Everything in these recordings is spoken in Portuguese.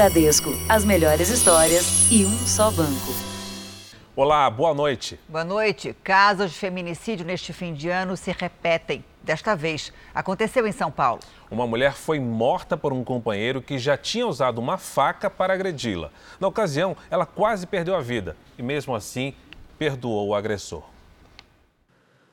Bradesco, as melhores histórias e um só banco. Olá, boa noite. Boa noite. Casos de feminicídio neste fim de ano se repetem. Desta vez, aconteceu em São Paulo. Uma mulher foi morta por um companheiro que já tinha usado uma faca para agredi-la. Na ocasião, ela quase perdeu a vida e, mesmo assim, perdoou o agressor.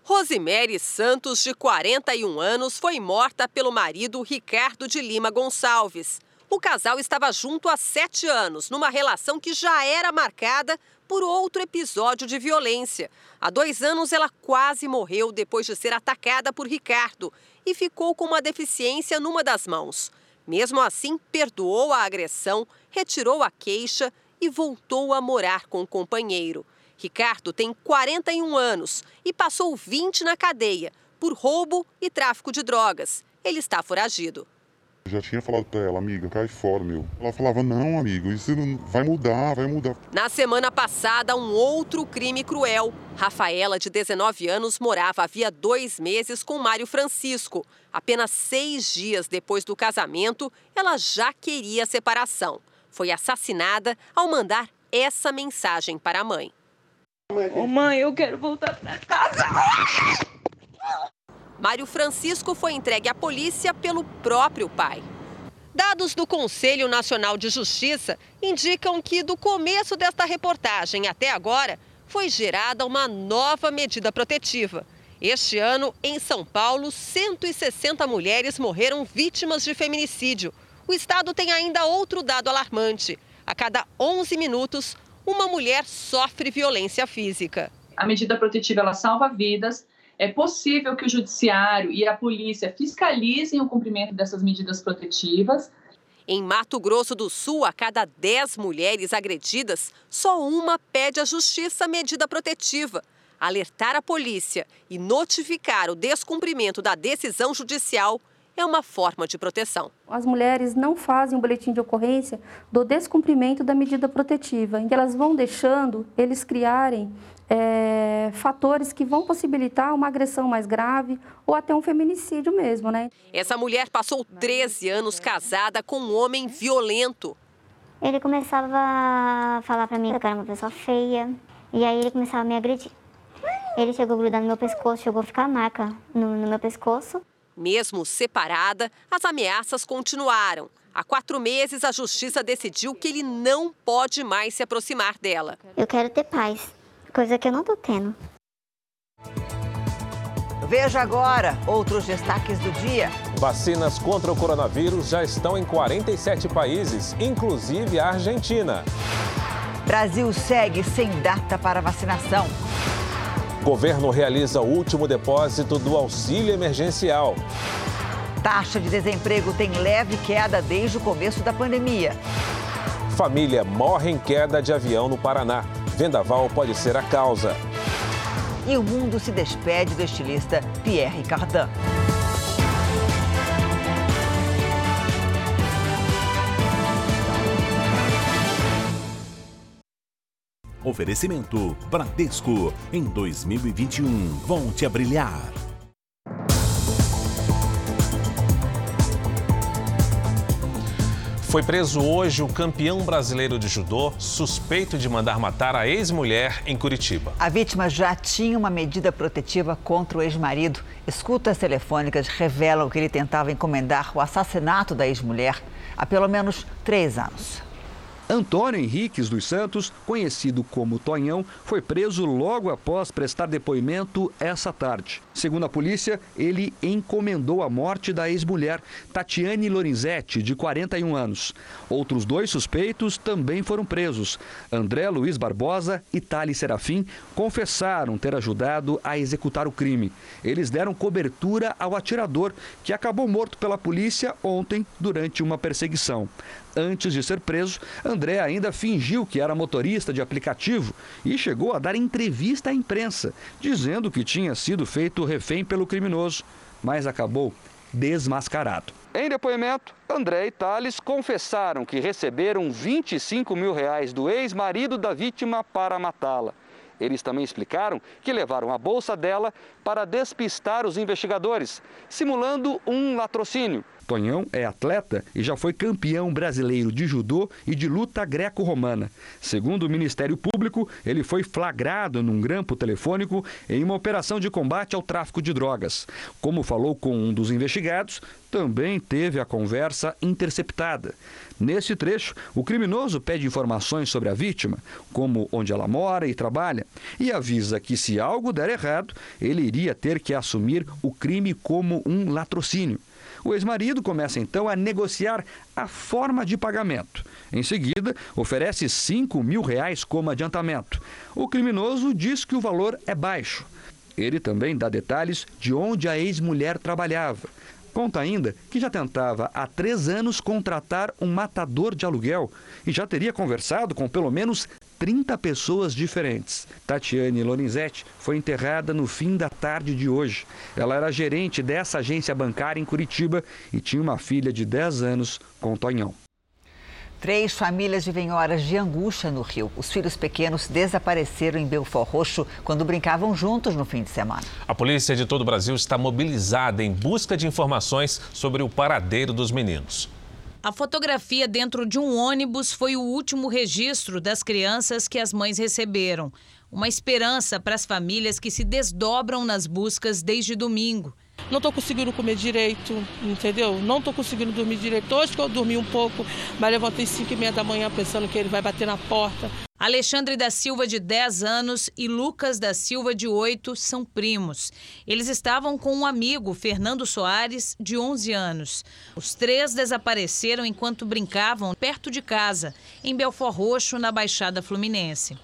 Rosemary Santos, de 41 anos, foi morta pelo marido Ricardo de Lima Gonçalves. O casal estava junto há sete anos, numa relação que já era marcada por outro episódio de violência. Há dois anos, ela quase morreu depois de ser atacada por Ricardo e ficou com uma deficiência numa das mãos. Mesmo assim, perdoou a agressão, retirou a queixa e voltou a morar com o companheiro. Ricardo tem 41 anos e passou 20 na cadeia por roubo e tráfico de drogas. Ele está foragido. Eu já tinha falado pra ela, amiga, cai fora, meu. Ela falava, não, amigo, isso não vai mudar, vai mudar. Na semana passada, um outro crime cruel. Rafaela, de 19 anos, morava havia dois meses com Mário Francisco. Apenas seis dias depois do casamento, ela já queria separação. Foi assassinada ao mandar essa mensagem para a mãe. Ô mãe, eu quero voltar para casa. Mário Francisco foi entregue à polícia pelo próprio pai. Dados do Conselho Nacional de Justiça indicam que, do começo desta reportagem até agora, foi gerada uma nova medida protetiva. Este ano, em São Paulo, 160 mulheres morreram vítimas de feminicídio. O estado tem ainda outro dado alarmante: a cada 11 minutos, uma mulher sofre violência física. A medida protetiva ela salva vidas é possível que o judiciário e a polícia fiscalizem o cumprimento dessas medidas protetivas. Em Mato Grosso do Sul, a cada 10 mulheres agredidas, só uma pede à justiça medida protetiva. Alertar a polícia e notificar o descumprimento da decisão judicial é uma forma de proteção. As mulheres não fazem o boletim de ocorrência do descumprimento da medida protetiva, em que elas vão deixando eles criarem é, fatores que vão possibilitar uma agressão mais grave ou até um feminicídio mesmo, né? Essa mulher passou 13 anos casada com um homem violento. Ele começava a falar para mim que eu era uma pessoa feia e aí ele começava a me agredir. Ele chegou a grudar no meu pescoço, chegou a ficar marca no, no meu pescoço. Mesmo separada, as ameaças continuaram. Há quatro meses, a justiça decidiu que ele não pode mais se aproximar dela. Eu quero ter paz coisa que eu não tô tendo. Veja agora outros destaques do dia. Vacinas contra o coronavírus já estão em 47 países, inclusive a Argentina. Brasil segue sem data para vacinação. Governo realiza o último depósito do auxílio emergencial. Taxa de desemprego tem leve queda desde o começo da pandemia. Família morre em queda de avião no Paraná. Vendaval pode ser a causa. E o mundo se despede do estilista Pierre Cardin. Oferecimento Bradesco. Em 2021, volte a brilhar. Foi preso hoje o campeão brasileiro de judô, suspeito de mandar matar a ex-mulher em Curitiba. A vítima já tinha uma medida protetiva contra o ex-marido. Escutas telefônicas revelam que ele tentava encomendar o assassinato da ex-mulher há pelo menos três anos. Antônio Henriques dos Santos, conhecido como Tonhão, foi preso logo após prestar depoimento essa tarde. Segundo a polícia, ele encomendou a morte da ex-mulher, Tatiane Lorenzetti, de 41 anos. Outros dois suspeitos também foram presos. André Luiz Barbosa e Thales Serafim confessaram ter ajudado a executar o crime. Eles deram cobertura ao atirador, que acabou morto pela polícia ontem durante uma perseguição. Antes de ser preso, André ainda fingiu que era motorista de aplicativo e chegou a dar entrevista à imprensa, dizendo que tinha sido feito refém pelo criminoso, mas acabou desmascarado. Em depoimento, André e Thales confessaram que receberam 25 mil reais do ex-marido da vítima para matá-la. Eles também explicaram que levaram a bolsa dela para despistar os investigadores, simulando um latrocínio. Tonhão é atleta e já foi campeão brasileiro de judô e de luta greco-romana. Segundo o Ministério Público, ele foi flagrado num grampo telefônico em uma operação de combate ao tráfico de drogas. Como falou com um dos investigados, também teve a conversa interceptada. Nesse trecho, o criminoso pede informações sobre a vítima, como onde ela mora e trabalha, e avisa que se algo der errado, ele iria ter que assumir o crime como um latrocínio. O ex-marido começa então a negociar a forma de pagamento. Em seguida, oferece 5 mil reais como adiantamento. O criminoso diz que o valor é baixo. Ele também dá detalhes de onde a ex-mulher trabalhava. Conta ainda que já tentava há três anos contratar um matador de aluguel e já teria conversado com pelo menos 30 pessoas diferentes. Tatiane Lorenzetti foi enterrada no fim da tarde de hoje. Ela era gerente dessa agência bancária em Curitiba e tinha uma filha de 10 anos com Tonhão. Três famílias vivem horas de angústia no Rio. Os filhos pequenos desapareceram em Belfort Roxo quando brincavam juntos no fim de semana. A polícia de todo o Brasil está mobilizada em busca de informações sobre o paradeiro dos meninos. A fotografia dentro de um ônibus foi o último registro das crianças que as mães receberam. Uma esperança para as famílias que se desdobram nas buscas desde domingo não estou conseguindo comer direito, entendeu? Não estou conseguindo dormir direito. Hoje que eu dormi um pouco, mas levantei 5 e meia da manhã pensando que ele vai bater na porta. Alexandre da Silva, de 10 anos, e Lucas da Silva, de 8, são primos. Eles estavam com um amigo, Fernando Soares, de 11 anos. Os três desapareceram enquanto brincavam perto de casa, em Belfort Roxo, na Baixada Fluminense.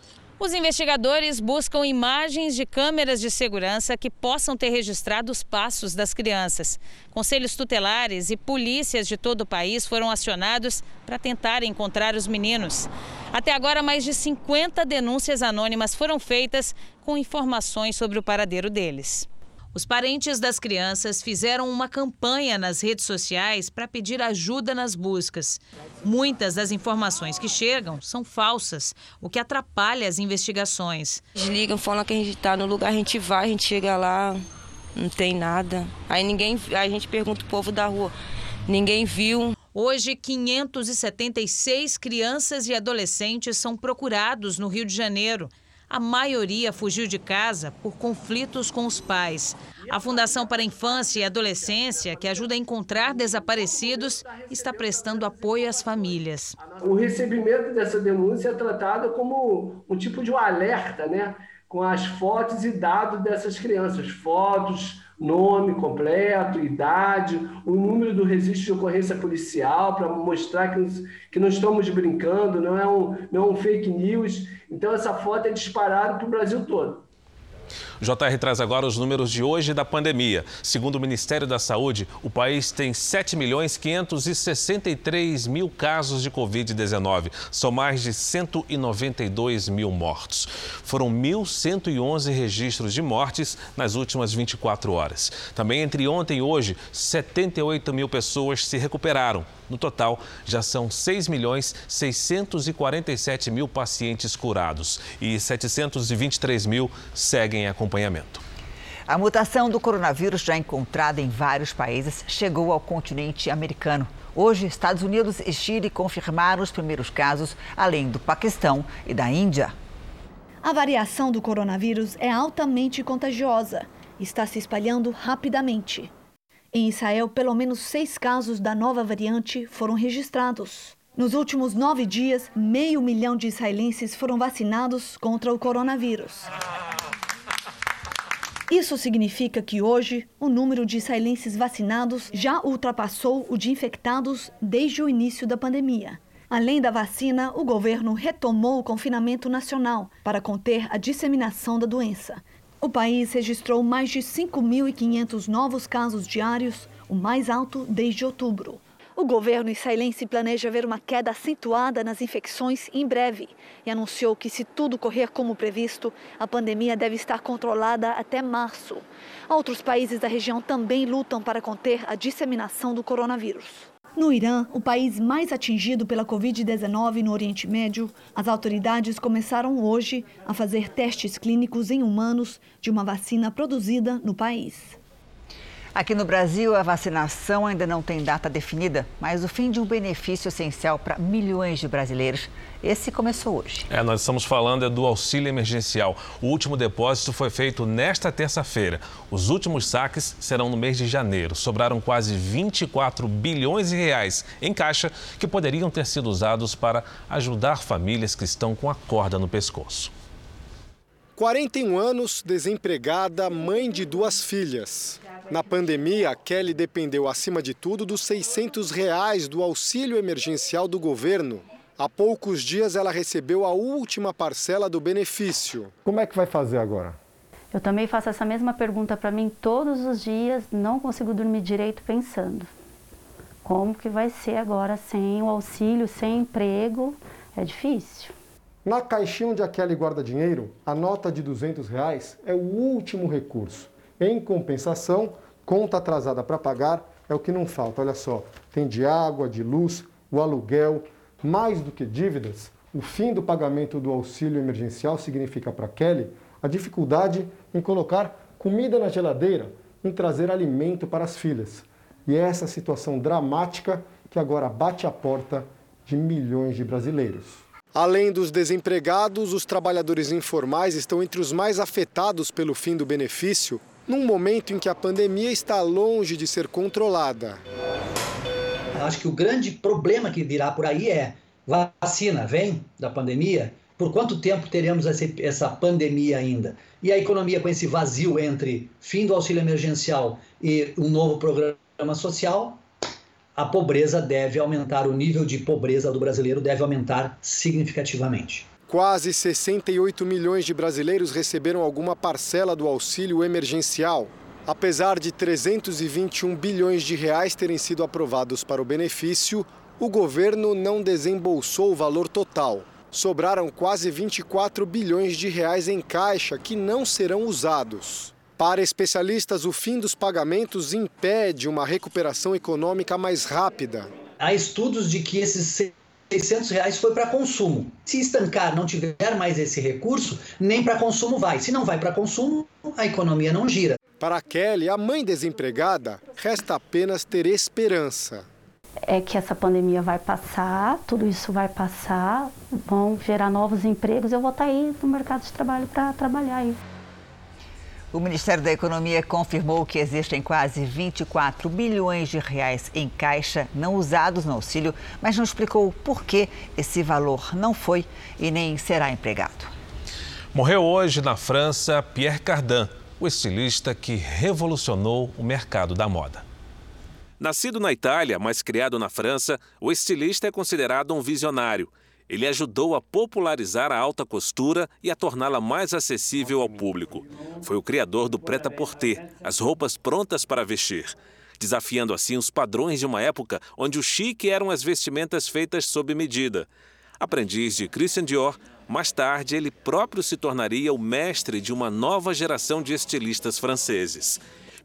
Os investigadores buscam imagens de câmeras de segurança que possam ter registrado os passos das crianças. Conselhos tutelares e polícias de todo o país foram acionados para tentar encontrar os meninos. Até agora, mais de 50 denúncias anônimas foram feitas com informações sobre o paradeiro deles. Os parentes das crianças fizeram uma campanha nas redes sociais para pedir ajuda nas buscas. Muitas das informações que chegam são falsas, o que atrapalha as investigações. Desligam, falam que a gente está no lugar, a gente vai, a gente chega lá, não tem nada. Aí ninguém, a gente pergunta o povo da rua, ninguém viu. Hoje, 576 crianças e adolescentes são procurados no Rio de Janeiro. A maioria fugiu de casa por conflitos com os pais. A Fundação para a Infância e Adolescência, que ajuda a encontrar desaparecidos, está prestando apoio às famílias. O recebimento dessa denúncia é tratado como um tipo de um alerta, né? Com as fotos e dados dessas crianças, fotos, nome completo, idade, o número do registro de ocorrência policial, para mostrar que, que não estamos brincando, não é, um, não é um fake news. Então, essa foto é disparada para o Brasil todo. O JR traz agora os números de hoje da pandemia. Segundo o Ministério da Saúde, o país tem 7 milhões 563 mil casos de Covid-19. São mais de 192 mil mortos. Foram 1.111 registros de mortes nas últimas 24 horas. Também entre ontem e hoje, 78 mil pessoas se recuperaram. No total, já são 6 milhões 647 mil pacientes curados e 723 mil seguem acompanhamento. A mutação do coronavírus, já encontrada em vários países, chegou ao continente americano. Hoje, Estados Unidos e Chile confirmaram os primeiros casos, além do Paquistão e da Índia. A variação do coronavírus é altamente contagiosa e está se espalhando rapidamente. Em Israel, pelo menos seis casos da nova variante foram registrados. Nos últimos nove dias, meio milhão de israelenses foram vacinados contra o coronavírus. Isso significa que hoje o número de israelenses vacinados já ultrapassou o de infectados desde o início da pandemia. Além da vacina, o governo retomou o confinamento nacional para conter a disseminação da doença. O país registrou mais de 5.500 novos casos diários, o mais alto desde outubro. O governo israelense planeja ver uma queda acentuada nas infecções em breve e anunciou que, se tudo correr como previsto, a pandemia deve estar controlada até março. Outros países da região também lutam para conter a disseminação do coronavírus. No Irã, o país mais atingido pela Covid-19 no Oriente Médio, as autoridades começaram hoje a fazer testes clínicos em humanos de uma vacina produzida no país. Aqui no Brasil, a vacinação ainda não tem data definida, mas o fim de um benefício essencial para milhões de brasileiros. Esse começou hoje. É, nós estamos falando é do auxílio emergencial. O último depósito foi feito nesta terça-feira. Os últimos saques serão no mês de janeiro. Sobraram quase 24 bilhões de reais em caixa que poderiam ter sido usados para ajudar famílias que estão com a corda no pescoço. 41 anos, desempregada, mãe de duas filhas. Na pandemia, Kelly dependeu, acima de tudo, dos 600 reais do auxílio emergencial do governo. Há poucos dias, ela recebeu a última parcela do benefício. Como é que vai fazer agora? Eu também faço essa mesma pergunta para mim todos os dias, não consigo dormir direito pensando. Como que vai ser agora sem o auxílio, sem emprego? É difícil. Na caixinha onde a Kelly guarda dinheiro, a nota de 200 reais é o último recurso. Em compensação, conta atrasada para pagar é o que não falta. Olha só, tem de água, de luz, o aluguel. Mais do que dívidas, o fim do pagamento do auxílio emergencial significa para Kelly a dificuldade em colocar comida na geladeira, em trazer alimento para as filhas. E é essa situação dramática que agora bate a porta de milhões de brasileiros. Além dos desempregados, os trabalhadores informais estão entre os mais afetados pelo fim do benefício, num momento em que a pandemia está longe de ser controlada. Acho que o grande problema que virá por aí é vacina vem da pandemia. Por quanto tempo teremos essa pandemia ainda? E a economia com esse vazio entre fim do auxílio emergencial e um novo programa social a pobreza deve aumentar, o nível de pobreza do brasileiro deve aumentar significativamente. Quase 68 milhões de brasileiros receberam alguma parcela do auxílio emergencial. Apesar de 321 bilhões de reais terem sido aprovados para o benefício, o governo não desembolsou o valor total. Sobraram quase 24 bilhões de reais em caixa que não serão usados. Para especialistas, o fim dos pagamentos impede uma recuperação econômica mais rápida. Há estudos de que esses 600 reais foi para consumo. Se estancar, não tiver mais esse recurso, nem para consumo vai. Se não vai para consumo, a economia não gira. Para Kelly, a mãe desempregada, resta apenas ter esperança. É que essa pandemia vai passar, tudo isso vai passar, vão gerar novos empregos, eu vou estar aí no mercado de trabalho para trabalhar aí. O Ministério da Economia confirmou que existem quase 24 bilhões de reais em caixa não usados no auxílio, mas não explicou por que esse valor não foi e nem será empregado. Morreu hoje na França Pierre Cardin, o estilista que revolucionou o mercado da moda. Nascido na Itália, mas criado na França, o estilista é considerado um visionário. Ele ajudou a popularizar a alta costura e a torná-la mais acessível ao público. Foi o criador do prêt-à-porter, as roupas prontas para vestir, desafiando assim os padrões de uma época onde o chique eram as vestimentas feitas sob medida. Aprendiz de Christian Dior, mais tarde ele próprio se tornaria o mestre de uma nova geração de estilistas franceses.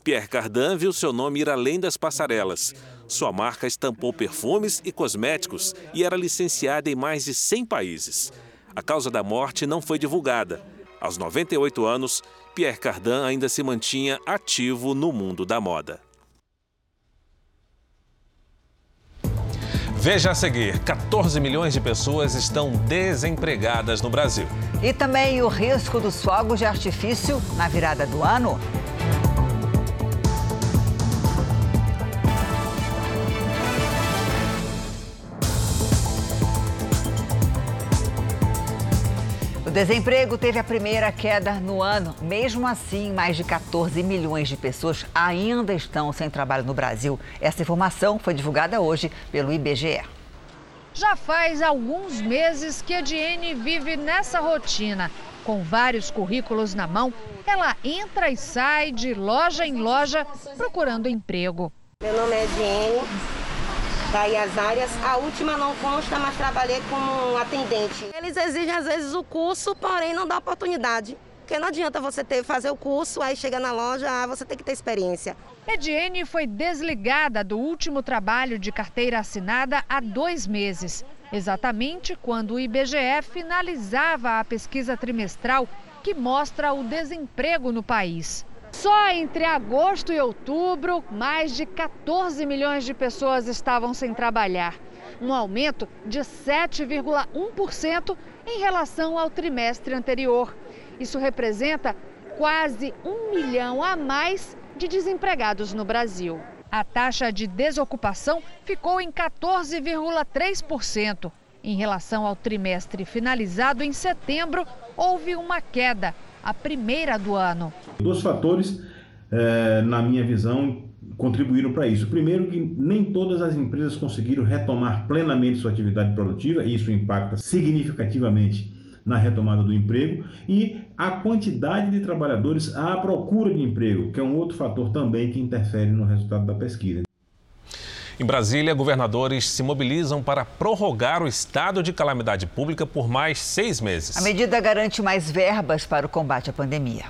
Pierre Cardin viu seu nome ir além das passarelas. Sua marca estampou perfumes e cosméticos e era licenciada em mais de 100 países. A causa da morte não foi divulgada. Aos 98 anos, Pierre Cardin ainda se mantinha ativo no mundo da moda. Veja a seguir: 14 milhões de pessoas estão desempregadas no Brasil. E também o risco dos fogos de artifício na virada do ano. Desemprego teve a primeira queda no ano. Mesmo assim, mais de 14 milhões de pessoas ainda estão sem trabalho no Brasil. Essa informação foi divulgada hoje pelo IBGE. Já faz alguns meses que a Diene vive nessa rotina. Com vários currículos na mão, ela entra e sai de loja em loja procurando emprego. Meu nome é Diene, daí as áreas. A última não consta, mas trabalhei como atendente. Eles exigem às vezes o curso, porém não dá oportunidade. Porque não adianta você ter, fazer o curso, aí chega na loja, ah, você tem que ter experiência. Ediene foi desligada do último trabalho de carteira assinada há dois meses, exatamente quando o IBGE finalizava a pesquisa trimestral que mostra o desemprego no país. Só entre agosto e outubro, mais de 14 milhões de pessoas estavam sem trabalhar, um aumento de 7,1% em relação ao trimestre anterior. Isso representa quase um milhão a mais de desempregados no Brasil. A taxa de desocupação ficou em 14,3%. Em relação ao trimestre finalizado em setembro, houve uma queda, a primeira do ano. Dois fatores, é, na minha visão, contribuíram para isso. Primeiro, que nem todas as empresas conseguiram retomar plenamente sua atividade produtiva, e isso impacta significativamente na retomada do emprego, e a quantidade de trabalhadores à procura de emprego, que é um outro fator também que interfere no resultado da pesquisa. Em Brasília, governadores se mobilizam para prorrogar o estado de calamidade pública por mais seis meses. A medida garante mais verbas para o combate à pandemia.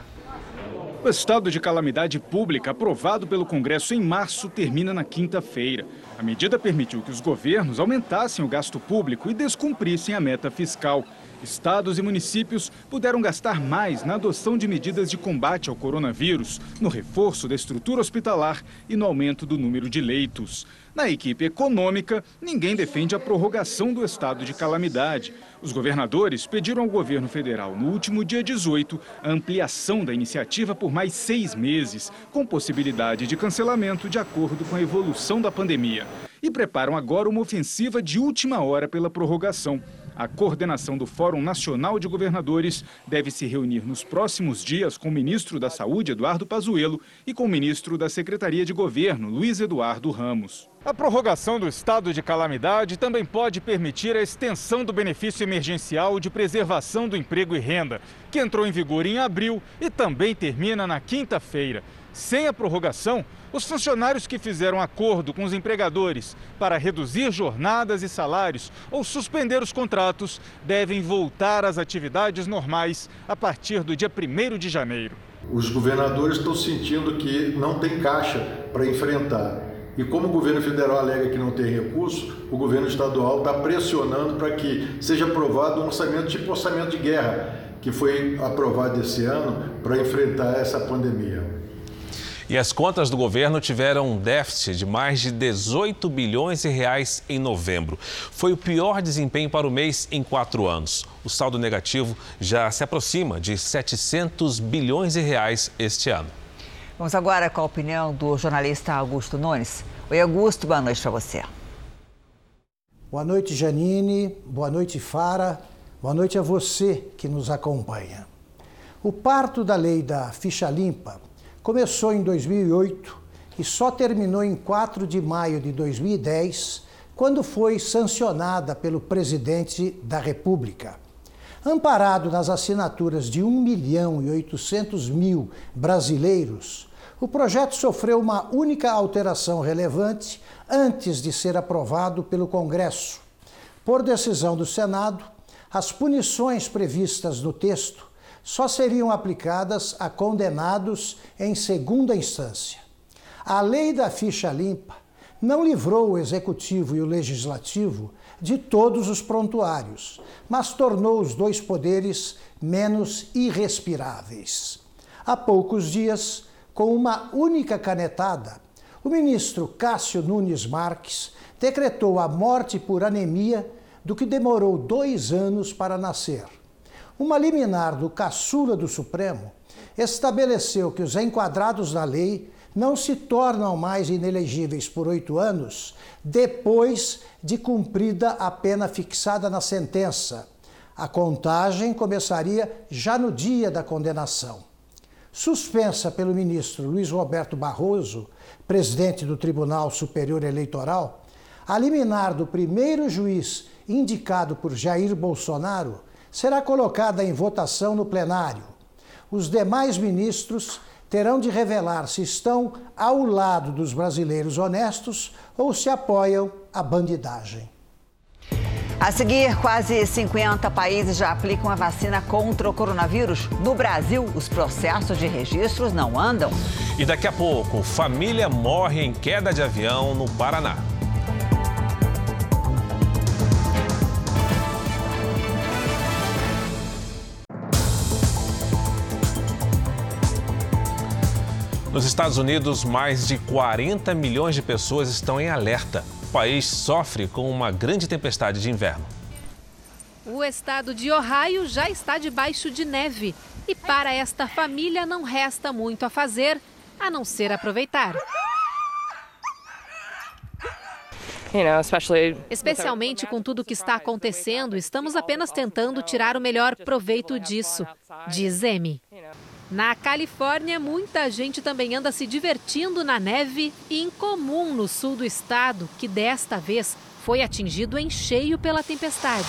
O estado de calamidade pública, aprovado pelo Congresso em março, termina na quinta-feira. A medida permitiu que os governos aumentassem o gasto público e descumprissem a meta fiscal. Estados e municípios puderam gastar mais na adoção de medidas de combate ao coronavírus, no reforço da estrutura hospitalar e no aumento do número de leitos. Na equipe econômica, ninguém defende a prorrogação do estado de calamidade. Os governadores pediram ao governo federal, no último dia 18, a ampliação da iniciativa por mais seis meses, com possibilidade de cancelamento de acordo com a evolução da pandemia. E preparam agora uma ofensiva de última hora pela prorrogação. A coordenação do Fórum Nacional de Governadores deve se reunir nos próximos dias com o ministro da Saúde, Eduardo Pazuello, e com o ministro da Secretaria de Governo, Luiz Eduardo Ramos. A prorrogação do estado de calamidade também pode permitir a extensão do benefício emergencial de preservação do emprego e renda, que entrou em vigor em abril e também termina na quinta-feira. Sem a prorrogação, os funcionários que fizeram acordo com os empregadores para reduzir jornadas e salários ou suspender os contratos devem voltar às atividades normais a partir do dia 1 de janeiro. Os governadores estão sentindo que não tem caixa para enfrentar. E como o governo federal alega que não tem recurso, o governo estadual está pressionando para que seja aprovado um orçamento tipo orçamento de guerra, que foi aprovado esse ano para enfrentar essa pandemia. E as contas do governo tiveram um déficit de mais de 18 bilhões de reais em novembro. Foi o pior desempenho para o mês em quatro anos. O saldo negativo já se aproxima de 700 bilhões de reais este ano. Vamos agora com a opinião do jornalista Augusto Nunes. Oi, Augusto, boa noite para você. Boa noite, Janine. Boa noite, Fara. Boa noite a você que nos acompanha. O parto da lei da ficha limpa começou em 2008 e só terminou em 4 de maio de 2010, quando foi sancionada pelo presidente da República. Amparado nas assinaturas de 1 milhão e 800 mil brasileiros, o projeto sofreu uma única alteração relevante antes de ser aprovado pelo Congresso. Por decisão do Senado, as punições previstas no texto só seriam aplicadas a condenados em segunda instância. A lei da ficha limpa não livrou o executivo e o legislativo de todos os prontuários, mas tornou os dois poderes menos irrespiráveis. Há poucos dias, com uma única canetada, o ministro Cássio Nunes Marques decretou a morte por anemia do que demorou dois anos para nascer. Uma liminar do caçula do Supremo estabeleceu que os enquadrados na lei não se tornam mais inelegíveis por oito anos depois de cumprida a pena fixada na sentença. A contagem começaria já no dia da condenação. Suspensa pelo ministro Luiz Roberto Barroso, presidente do Tribunal Superior Eleitoral, a liminar do primeiro juiz indicado por Jair Bolsonaro será colocada em votação no plenário. Os demais ministros terão de revelar se estão ao lado dos brasileiros honestos ou se apoiam a bandidagem. A seguir, quase 50 países já aplicam a vacina contra o coronavírus. No Brasil, os processos de registros não andam. E daqui a pouco, família morre em queda de avião no Paraná. Nos Estados Unidos, mais de 40 milhões de pessoas estão em alerta. O país sofre com uma grande tempestade de inverno. O estado de Ohio já está debaixo de neve. E para esta família não resta muito a fazer a não ser aproveitar. Especialmente com tudo o que está acontecendo, estamos apenas tentando tirar o melhor proveito disso, diz Amy. Na Califórnia, muita gente também anda se divertindo na neve, incomum no sul do estado, que desta vez foi atingido em cheio pela tempestade.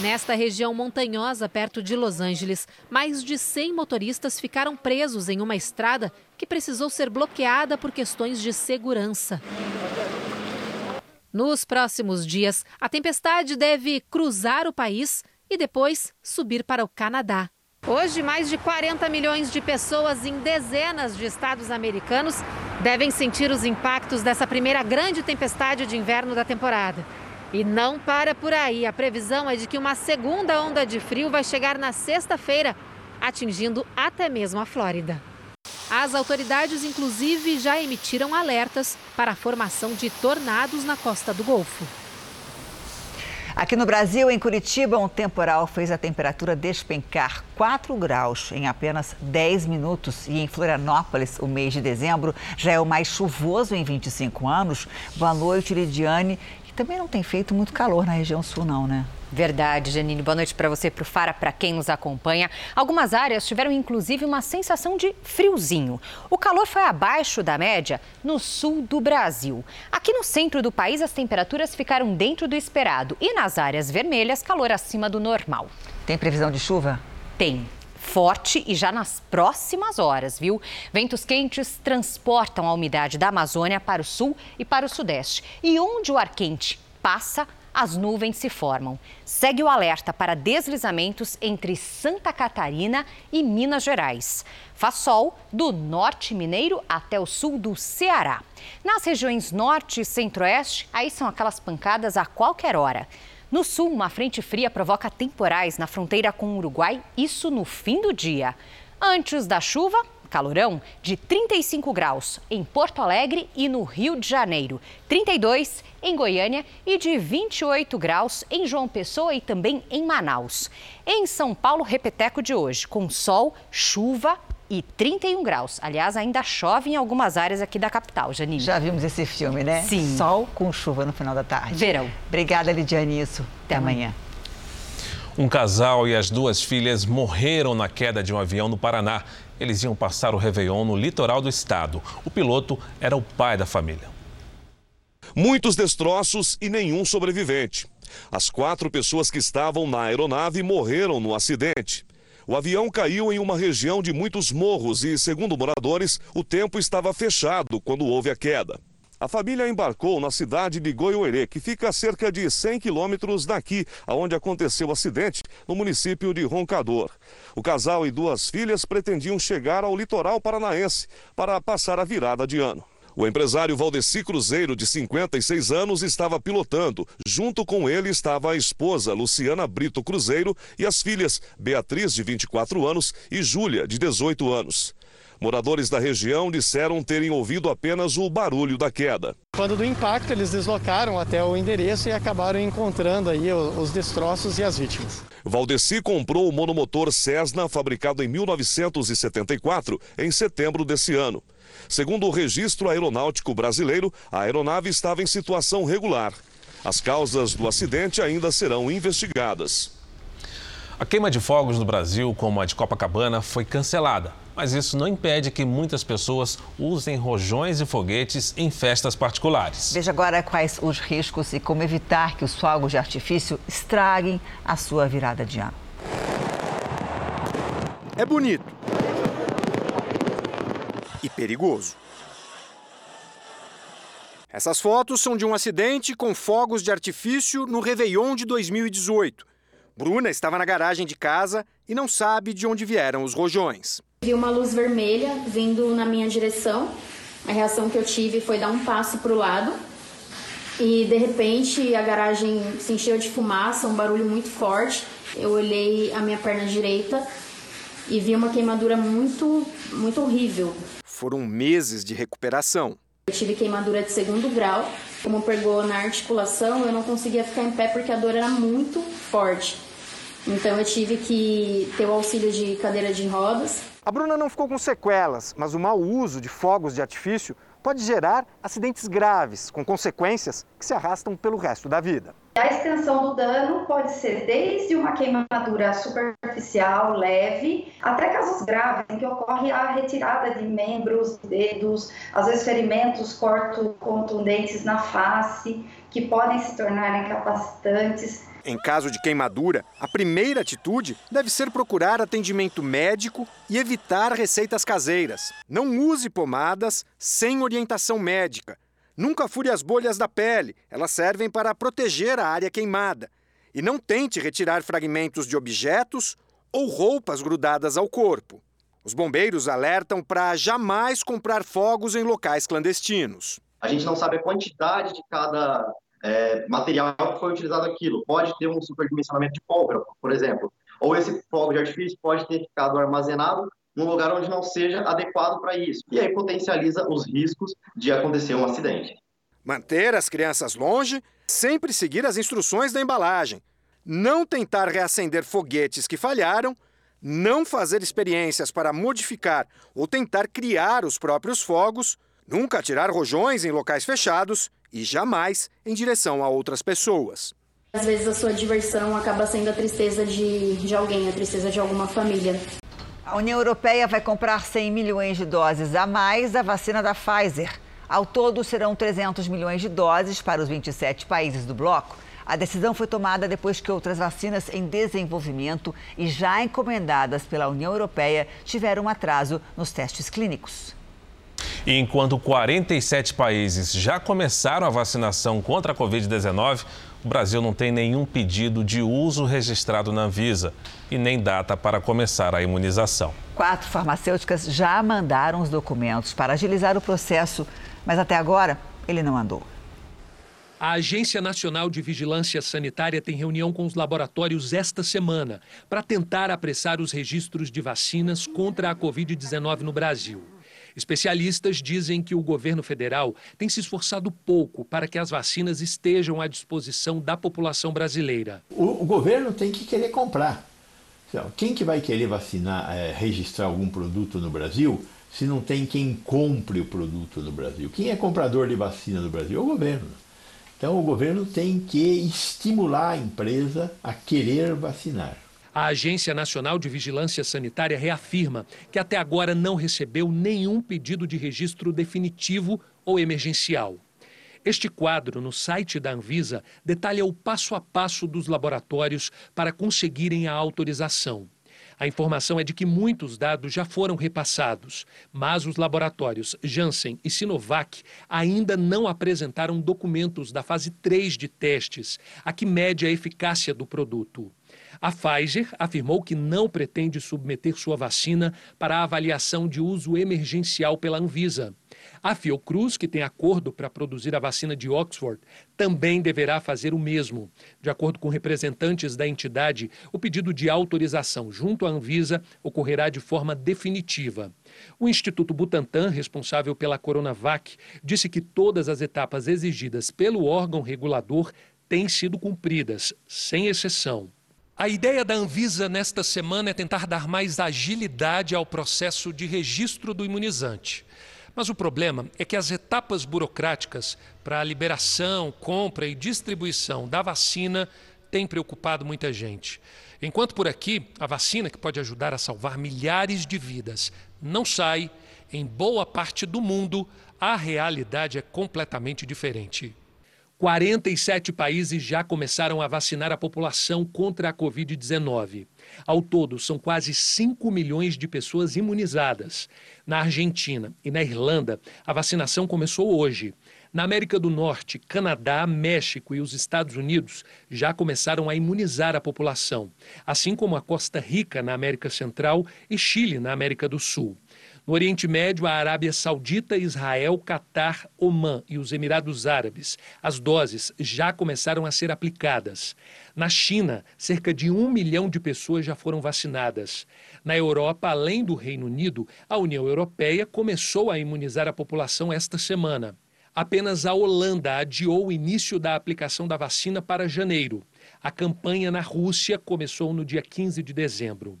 Nesta região montanhosa, perto de Los Angeles, mais de 100 motoristas ficaram presos em uma estrada que precisou ser bloqueada por questões de segurança. Nos próximos dias, a tempestade deve cruzar o país e depois subir para o Canadá. Hoje, mais de 40 milhões de pessoas em dezenas de estados americanos devem sentir os impactos dessa primeira grande tempestade de inverno da temporada. E não para por aí. A previsão é de que uma segunda onda de frio vai chegar na sexta-feira, atingindo até mesmo a Flórida. As autoridades, inclusive, já emitiram alertas para a formação de tornados na costa do Golfo. Aqui no Brasil, em Curitiba, um temporal fez a temperatura despencar 4 graus em apenas 10 minutos. E em Florianópolis, o mês de dezembro já é o mais chuvoso em 25 anos. Boa noite, Lidiane. Que também não tem feito muito calor na região sul, não, né? Verdade, Janine. Boa noite para você, para o Fara, para quem nos acompanha. Algumas áreas tiveram inclusive uma sensação de friozinho. O calor foi abaixo da média no sul do Brasil. Aqui no centro do país, as temperaturas ficaram dentro do esperado e nas áreas vermelhas, calor acima do normal. Tem previsão de chuva? Tem forte e já nas próximas horas, viu? Ventos quentes transportam a umidade da Amazônia para o sul e para o sudeste. E onde o ar quente passa, as nuvens se formam. Segue o alerta para deslizamentos entre Santa Catarina e Minas Gerais. Faz sol do norte mineiro até o sul do Ceará. Nas regiões norte e centro-oeste, aí são aquelas pancadas a qualquer hora. No sul, uma frente fria provoca temporais na fronteira com o Uruguai, isso no fim do dia. Antes da chuva, calorão de 35 graus em Porto Alegre e no Rio de Janeiro, 32 em Goiânia e de 28 graus em João Pessoa e também em Manaus. Em São Paulo, repeteco de hoje, com sol, chuva e 31 graus. Aliás, ainda chove em algumas áreas aqui da capital, Janine. Já vimos esse filme, né? Sim. Sol com chuva no final da tarde. Verão. Obrigada, Lidiane. Isso. Até, Até amanhã. Um casal e as duas filhas morreram na queda de um avião no Paraná. Eles iam passar o Réveillon no litoral do estado. O piloto era o pai da família. Muitos destroços e nenhum sobrevivente. As quatro pessoas que estavam na aeronave morreram no acidente. O avião caiu em uma região de muitos morros e, segundo moradores, o tempo estava fechado quando houve a queda. A família embarcou na cidade de Goiôerê, que fica a cerca de 100 quilômetros daqui, onde aconteceu o acidente, no município de Roncador. O casal e duas filhas pretendiam chegar ao litoral paranaense para passar a virada de ano. O empresário Valdeci Cruzeiro, de 56 anos, estava pilotando. Junto com ele estava a esposa Luciana Brito Cruzeiro e as filhas Beatriz, de 24 anos, e Júlia, de 18 anos. Moradores da região disseram terem ouvido apenas o barulho da queda. Quando do impacto, eles deslocaram até o endereço e acabaram encontrando aí os destroços e as vítimas. Valdeci comprou o monomotor Cessna, fabricado em 1974, em setembro desse ano. Segundo o registro aeronáutico brasileiro, a aeronave estava em situação regular. As causas do acidente ainda serão investigadas. A queima de fogos no Brasil, como a de Copacabana, foi cancelada. Mas isso não impede que muitas pessoas usem rojões e foguetes em festas particulares. Veja agora quais os riscos e como evitar que os fogos de artifício estraguem a sua virada de ano. É bonito e perigoso. Essas fotos são de um acidente com fogos de artifício no Réveillon de 2018. Bruna estava na garagem de casa e não sabe de onde vieram os rojões. Vi uma luz vermelha vindo na minha direção. A reação que eu tive foi dar um passo para o lado. E de repente a garagem se encheu de fumaça, um barulho muito forte. Eu olhei a minha perna direita e vi uma queimadura muito, muito horrível. Foram meses de recuperação. Eu tive queimadura de segundo grau. Como pegou na articulação, eu não conseguia ficar em pé porque a dor era muito forte. Então eu tive que ter o auxílio de cadeira de rodas. A Bruna não ficou com sequelas, mas o mau uso de fogos de artifício pode gerar acidentes graves, com consequências que se arrastam pelo resto da vida. A extensão do dano pode ser desde uma queimadura superficial, leve, até casos graves, em que ocorre a retirada de membros, dedos, às vezes ferimentos corto contundentes na face, que podem se tornar incapacitantes. Em caso de queimadura, a primeira atitude deve ser procurar atendimento médico e evitar receitas caseiras. Não use pomadas sem orientação médica. Nunca fure as bolhas da pele, elas servem para proteger a área queimada. E não tente retirar fragmentos de objetos ou roupas grudadas ao corpo. Os bombeiros alertam para jamais comprar fogos em locais clandestinos. A gente não sabe a quantidade de cada é, material que foi utilizado aquilo. Pode ter um superdimensionamento de pólvora, por exemplo. Ou esse fogo de artifício pode ter ficado armazenado num lugar onde não seja adequado para isso. E aí potencializa os riscos de acontecer um acidente. Manter as crianças longe, sempre seguir as instruções da embalagem. Não tentar reacender foguetes que falharam, não fazer experiências para modificar ou tentar criar os próprios fogos, nunca atirar rojões em locais fechados e jamais em direção a outras pessoas. Às vezes a sua diversão acaba sendo a tristeza de, de alguém, a tristeza de alguma família. A União Europeia vai comprar 100 milhões de doses a mais da vacina da Pfizer. Ao todo, serão 300 milhões de doses para os 27 países do bloco. A decisão foi tomada depois que outras vacinas em desenvolvimento e já encomendadas pela União Europeia tiveram um atraso nos testes clínicos. Enquanto 47 países já começaram a vacinação contra a Covid-19, o Brasil não tem nenhum pedido de uso registrado na Anvisa e nem data para começar a imunização. Quatro farmacêuticas já mandaram os documentos para agilizar o processo, mas até agora ele não andou. A Agência Nacional de Vigilância Sanitária tem reunião com os laboratórios esta semana para tentar apressar os registros de vacinas contra a Covid-19 no Brasil. Especialistas dizem que o governo federal tem se esforçado pouco para que as vacinas estejam à disposição da população brasileira. O, o governo tem que querer comprar. Então, quem que vai querer vacinar, é, registrar algum produto no Brasil se não tem quem compre o produto no Brasil? Quem é comprador de vacina no Brasil? É o governo. Então o governo tem que estimular a empresa a querer vacinar. A Agência Nacional de Vigilância Sanitária reafirma que até agora não recebeu nenhum pedido de registro definitivo ou emergencial. Este quadro no site da Anvisa detalha o passo a passo dos laboratórios para conseguirem a autorização. A informação é de que muitos dados já foram repassados, mas os laboratórios Janssen e Sinovac ainda não apresentaram documentos da fase 3 de testes, a que mede a eficácia do produto. A Pfizer afirmou que não pretende submeter sua vacina para avaliação de uso emergencial pela Anvisa. A Fiocruz, que tem acordo para produzir a vacina de Oxford, também deverá fazer o mesmo. De acordo com representantes da entidade, o pedido de autorização junto à Anvisa ocorrerá de forma definitiva. O Instituto Butantan, responsável pela Coronavac, disse que todas as etapas exigidas pelo órgão regulador têm sido cumpridas, sem exceção. A ideia da Anvisa nesta semana é tentar dar mais agilidade ao processo de registro do imunizante. Mas o problema é que as etapas burocráticas para a liberação, compra e distribuição da vacina têm preocupado muita gente. Enquanto por aqui, a vacina, que pode ajudar a salvar milhares de vidas, não sai, em boa parte do mundo, a realidade é completamente diferente. 47 países já começaram a vacinar a população contra a Covid-19. Ao todo, são quase 5 milhões de pessoas imunizadas. Na Argentina e na Irlanda, a vacinação começou hoje. Na América do Norte, Canadá, México e os Estados Unidos já começaram a imunizar a população, assim como a Costa Rica, na América Central, e Chile, na América do Sul. No Oriente Médio, a Arábia Saudita, Israel, Catar, Omã e os Emirados Árabes, as doses já começaram a ser aplicadas. Na China, cerca de um milhão de pessoas já foram vacinadas. Na Europa, além do Reino Unido, a União Europeia começou a imunizar a população esta semana. Apenas a Holanda adiou o início da aplicação da vacina para janeiro. A campanha na Rússia começou no dia 15 de dezembro.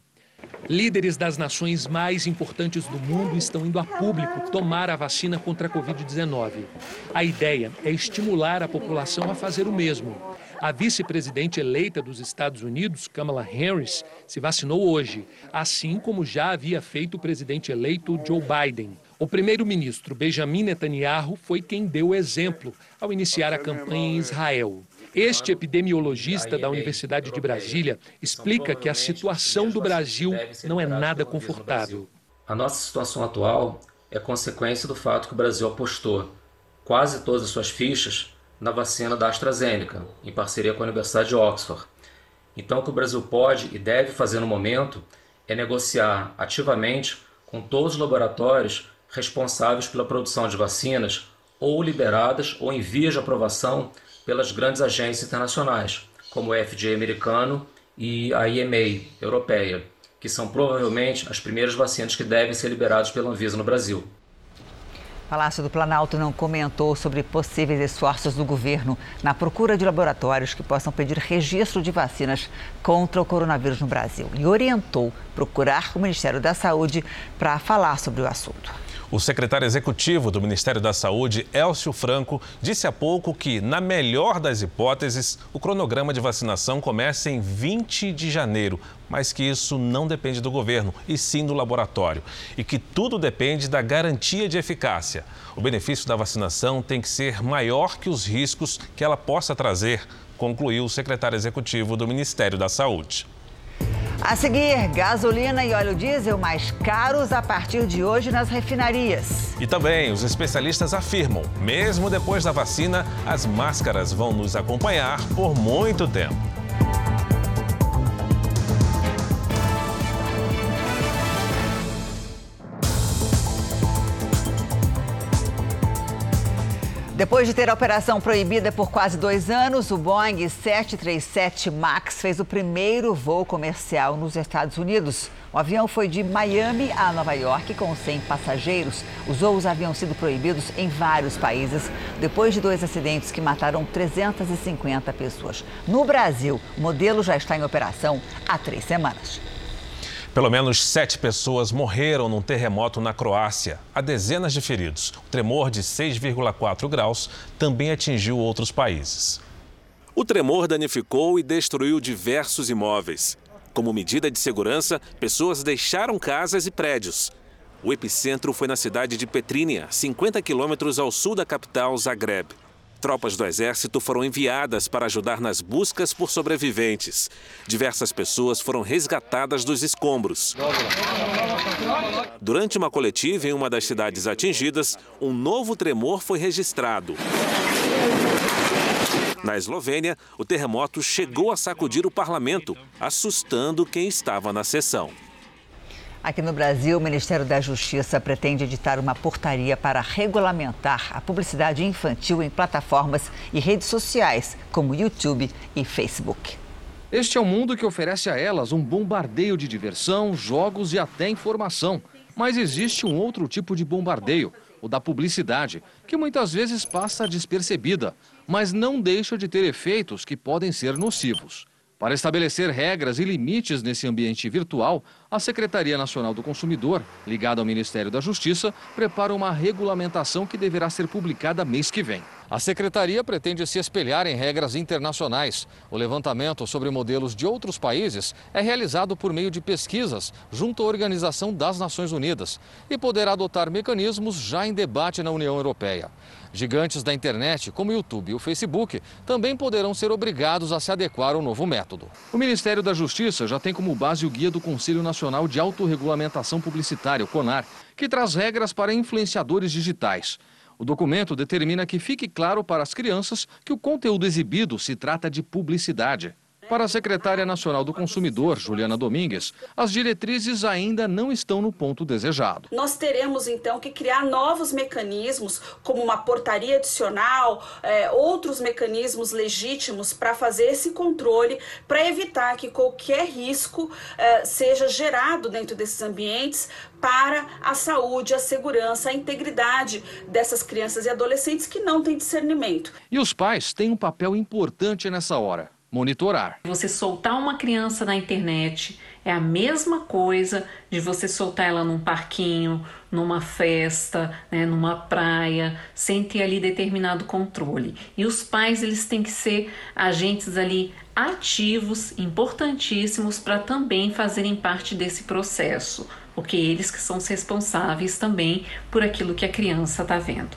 Líderes das nações mais importantes do mundo estão indo a público tomar a vacina contra a Covid-19. A ideia é estimular a população a fazer o mesmo. A vice-presidente eleita dos Estados Unidos, Kamala Harris, se vacinou hoje, assim como já havia feito o presidente eleito Joe Biden. O primeiro-ministro Benjamin Netanyahu foi quem deu o exemplo ao iniciar a campanha em Israel. Este epidemiologista da Universidade de Brasília explica que a situação do Brasil não é nada confortável. A nossa situação atual é consequência do fato que o Brasil apostou quase todas as suas fichas na vacina da AstraZeneca, em parceria com a Universidade de Oxford. Então, o que o Brasil pode e deve fazer no momento é negociar ativamente com todos os laboratórios responsáveis pela produção de vacinas ou liberadas ou em vias de aprovação pelas grandes agências internacionais, como o FDA americano e a EMA europeia, que são provavelmente as primeiras vacinas que devem ser liberadas pela Anvisa no Brasil. Palácio do Planalto não comentou sobre possíveis esforços do governo na procura de laboratórios que possam pedir registro de vacinas contra o coronavírus no Brasil e orientou procurar o Ministério da Saúde para falar sobre o assunto. O secretário executivo do Ministério da Saúde, Elcio Franco, disse há pouco que, na melhor das hipóteses, o cronograma de vacinação começa em 20 de janeiro, mas que isso não depende do governo, e sim do laboratório, e que tudo depende da garantia de eficácia. O benefício da vacinação tem que ser maior que os riscos que ela possa trazer, concluiu o secretário executivo do Ministério da Saúde. A seguir, gasolina e óleo diesel mais caros a partir de hoje nas refinarias. E também os especialistas afirmam, mesmo depois da vacina, as máscaras vão nos acompanhar por muito tempo. Depois de ter a operação proibida por quase dois anos, o Boeing 737 MAX fez o primeiro voo comercial nos Estados Unidos. O avião foi de Miami a Nova York com 100 passageiros. Os voos haviam sido proibidos em vários países depois de dois acidentes que mataram 350 pessoas. No Brasil, o modelo já está em operação há três semanas. Pelo menos sete pessoas morreram num terremoto na Croácia. Há dezenas de feridos. O tremor de 6,4 graus também atingiu outros países. O tremor danificou e destruiu diversos imóveis. Como medida de segurança, pessoas deixaram casas e prédios. O epicentro foi na cidade de Petrínia, 50 quilômetros ao sul da capital, Zagreb. Tropas do exército foram enviadas para ajudar nas buscas por sobreviventes. Diversas pessoas foram resgatadas dos escombros. Durante uma coletiva em uma das cidades atingidas, um novo tremor foi registrado. Na Eslovênia, o terremoto chegou a sacudir o parlamento, assustando quem estava na sessão. Aqui no Brasil, o Ministério da Justiça pretende editar uma portaria para regulamentar a publicidade infantil em plataformas e redes sociais, como YouTube e Facebook. Este é o um mundo que oferece a elas um bombardeio de diversão, jogos e até informação. Mas existe um outro tipo de bombardeio, o da publicidade, que muitas vezes passa despercebida, mas não deixa de ter efeitos que podem ser nocivos. Para estabelecer regras e limites nesse ambiente virtual, a Secretaria Nacional do Consumidor, ligada ao Ministério da Justiça, prepara uma regulamentação que deverá ser publicada mês que vem. A secretaria pretende se espelhar em regras internacionais. O levantamento sobre modelos de outros países é realizado por meio de pesquisas junto à Organização das Nações Unidas e poderá adotar mecanismos já em debate na União Europeia. Gigantes da internet, como o YouTube e o Facebook, também poderão ser obrigados a se adequar ao novo método. O Ministério da Justiça já tem como base o guia do Conselho Nacional de Autorregulamentação Publicitária, o CONAR, que traz regras para influenciadores digitais. O documento determina que fique claro para as crianças que o conteúdo exibido se trata de publicidade. Para a secretária nacional do consumidor, Juliana Domingues, as diretrizes ainda não estão no ponto desejado. Nós teremos então que criar novos mecanismos, como uma portaria adicional, é, outros mecanismos legítimos para fazer esse controle, para evitar que qualquer risco é, seja gerado dentro desses ambientes para a saúde, a segurança, a integridade dessas crianças e adolescentes que não têm discernimento. E os pais têm um papel importante nessa hora monitorar. Você soltar uma criança na internet é a mesma coisa de você soltar ela num parquinho, numa festa, né, numa praia, sem ter ali determinado controle. E os pais eles têm que ser agentes ali ativos, importantíssimos para também fazerem parte desse processo, porque eles que são responsáveis também por aquilo que a criança está vendo.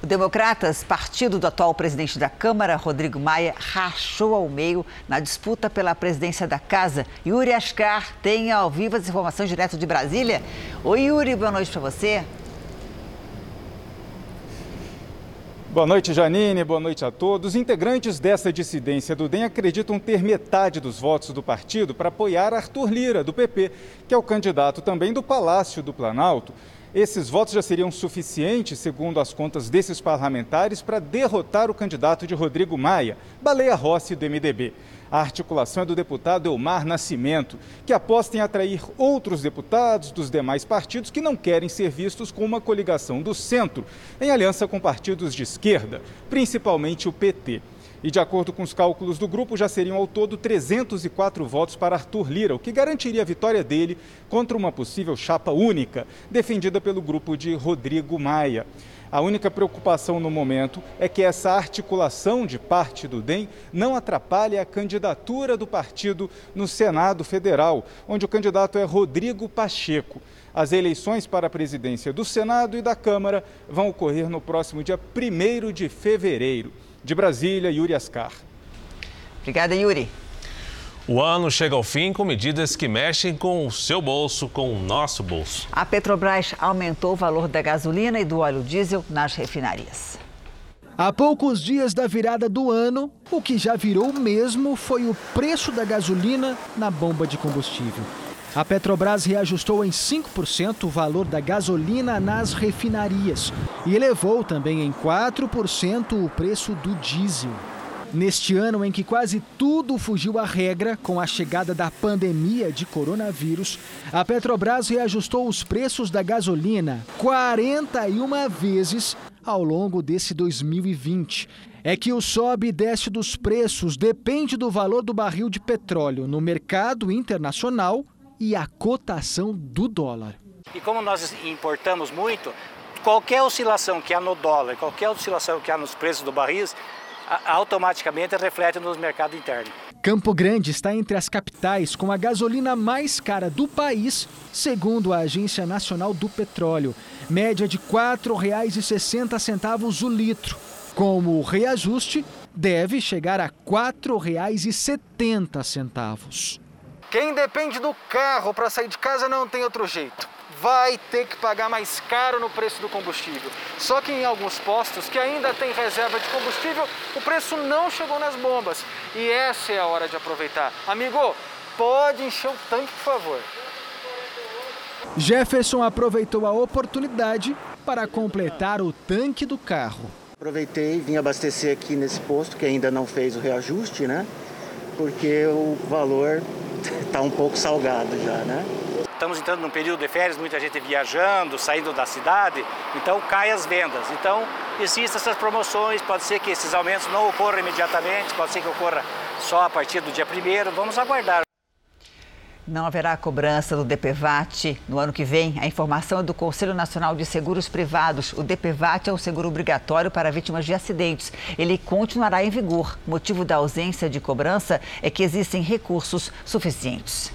O Democratas, partido do atual presidente da Câmara, Rodrigo Maia, rachou ao meio na disputa pela presidência da Casa. Yuri Ascar tem ao vivo as informações direto de Brasília. Oi, Yuri, boa noite para você. Boa noite, Janine. Boa noite a todos. Integrantes dessa dissidência do DEM acreditam ter metade dos votos do partido para apoiar Arthur Lira, do PP, que é o candidato também do Palácio do Planalto. Esses votos já seriam suficientes, segundo as contas desses parlamentares, para derrotar o candidato de Rodrigo Maia, Baleia Rossi, do MDB. A articulação é do deputado Elmar Nascimento, que aposta em atrair outros deputados dos demais partidos que não querem ser vistos com uma coligação do centro, em aliança com partidos de esquerda, principalmente o PT. E de acordo com os cálculos do grupo, já seriam ao todo 304 votos para Arthur Lira, o que garantiria a vitória dele contra uma possível chapa única, defendida pelo grupo de Rodrigo Maia. A única preocupação no momento é que essa articulação de parte do DEM não atrapalhe a candidatura do partido no Senado Federal, onde o candidato é Rodrigo Pacheco. As eleições para a presidência do Senado e da Câmara vão ocorrer no próximo dia 1 de fevereiro. De Brasília, Yuri Ascar. Obrigada, Yuri. O ano chega ao fim com medidas que mexem com o seu bolso, com o nosso bolso. A Petrobras aumentou o valor da gasolina e do óleo diesel nas refinarias. Há poucos dias da virada do ano, o que já virou mesmo foi o preço da gasolina na bomba de combustível. A Petrobras reajustou em 5% o valor da gasolina nas refinarias e elevou também em 4% o preço do diesel. Neste ano em que quase tudo fugiu à regra com a chegada da pandemia de coronavírus, a Petrobras reajustou os preços da gasolina 41 vezes ao longo desse 2020. É que o sobe e desce dos preços depende do valor do barril de petróleo no mercado internacional e a cotação do dólar. E como nós importamos muito, qualquer oscilação que há no dólar, qualquer oscilação que há nos preços do barril, automaticamente reflete no mercado interno. Campo Grande está entre as capitais com a gasolina mais cara do país, segundo a Agência Nacional do Petróleo, média de R$ 4,60 o litro. Com o reajuste, deve chegar a R$ 4,70. Quem depende do carro para sair de casa não tem outro jeito. Vai ter que pagar mais caro no preço do combustível. Só que em alguns postos que ainda tem reserva de combustível, o preço não chegou nas bombas. E essa é a hora de aproveitar. Amigo, pode encher o tanque, por favor. Jefferson aproveitou a oportunidade para completar o tanque do carro. Aproveitei, vim abastecer aqui nesse posto que ainda não fez o reajuste, né? Porque o valor está um pouco salgado já, né? Estamos entrando num período de férias, muita gente viajando, saindo da cidade, então cai as vendas. Então existem essas promoções, pode ser que esses aumentos não ocorram imediatamente, pode ser que ocorra só a partir do dia primeiro. Vamos aguardar. Não haverá cobrança do DPVAT no ano que vem. A informação é do Conselho Nacional de Seguros Privados. O DPVAT é um seguro obrigatório para vítimas de acidentes. Ele continuará em vigor. O motivo da ausência de cobrança é que existem recursos suficientes.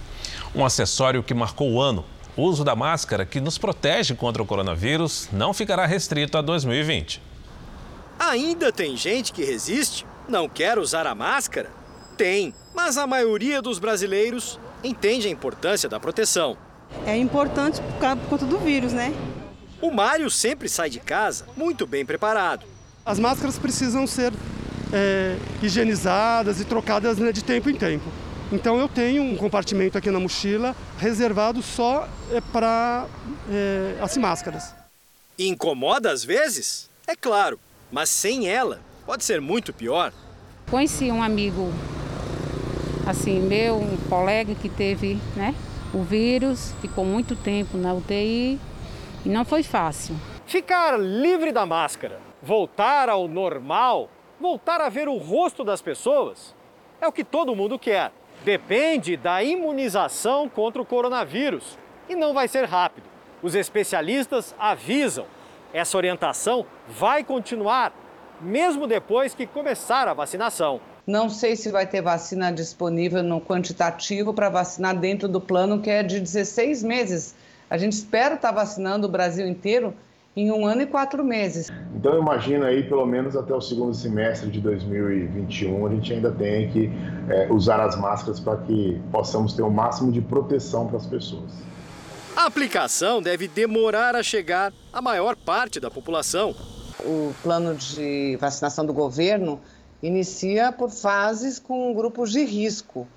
Um acessório que marcou o ano. O uso da máscara, que nos protege contra o coronavírus, não ficará restrito a 2020. Ainda tem gente que resiste? Não quer usar a máscara? Tem, mas a maioria dos brasileiros entende a importância da proteção. É importante por conta do vírus, né? O Mário sempre sai de casa muito bem preparado. As máscaras precisam ser é, higienizadas e trocadas né, de tempo em tempo. Então eu tenho um compartimento aqui na mochila reservado só é, para é, as máscaras. Incomoda às vezes? É claro, mas sem ela pode ser muito pior. Conheci um amigo, assim, meu, um colega que teve, né, o vírus, ficou muito tempo na UTI e não foi fácil. Ficar livre da máscara, voltar ao normal, voltar a ver o rosto das pessoas, é o que todo mundo quer. Depende da imunização contra o coronavírus e não vai ser rápido. Os especialistas avisam, essa orientação vai continuar, mesmo depois que começar a vacinação. Não sei se vai ter vacina disponível no quantitativo para vacinar dentro do plano que é de 16 meses. A gente espera estar vacinando o Brasil inteiro em um ano e quatro meses. Então, imagina aí, pelo menos até o segundo semestre de 2021, a gente ainda tem que é, usar as máscaras para que possamos ter o máximo de proteção para as pessoas. A aplicação deve demorar a chegar à maior parte da população. O plano de vacinação do governo inicia por fases com grupos de risco.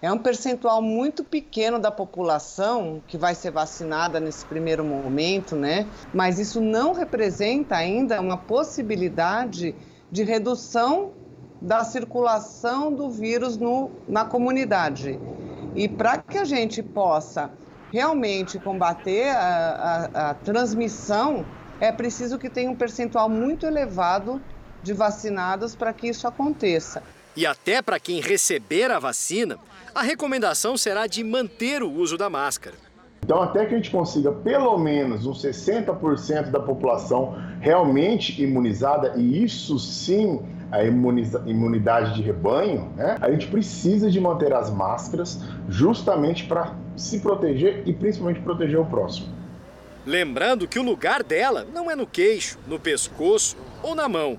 É um percentual muito pequeno da população que vai ser vacinada nesse primeiro momento, né? Mas isso não representa ainda uma possibilidade de redução da circulação do vírus no, na comunidade. E para que a gente possa realmente combater a, a, a transmissão, é preciso que tenha um percentual muito elevado de vacinados para que isso aconteça. E até para quem receber a vacina, a recomendação será de manter o uso da máscara. Então, até que a gente consiga pelo menos uns 60% da população realmente imunizada, e isso sim a imunidade de rebanho, né? a gente precisa de manter as máscaras justamente para se proteger e principalmente proteger o próximo. Lembrando que o lugar dela não é no queixo, no pescoço ou na mão.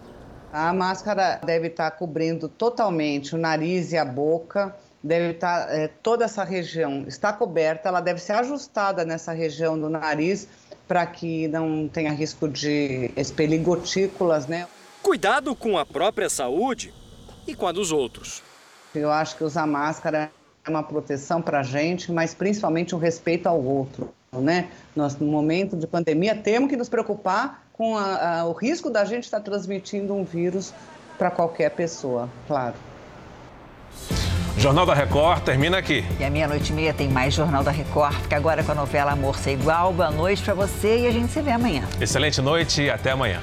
A máscara deve estar cobrindo totalmente o nariz e a boca, deve estar é, toda essa região está coberta, ela deve ser ajustada nessa região do nariz para que não tenha risco de expelir gotículas, né? Cuidado com a própria saúde e com a dos outros. Eu acho que usar máscara é uma proteção para a gente, mas principalmente o respeito ao outro, né? Nós, no momento de pandemia, temos que nos preocupar com a, a, o risco da gente estar transmitindo um vírus para qualquer pessoa, claro. Jornal da Record termina aqui. E à meia-noite e meia tem mais Jornal da Record. Fica agora com a novela Amor Ser Igual. Boa noite para você e a gente se vê amanhã. Excelente noite e até amanhã.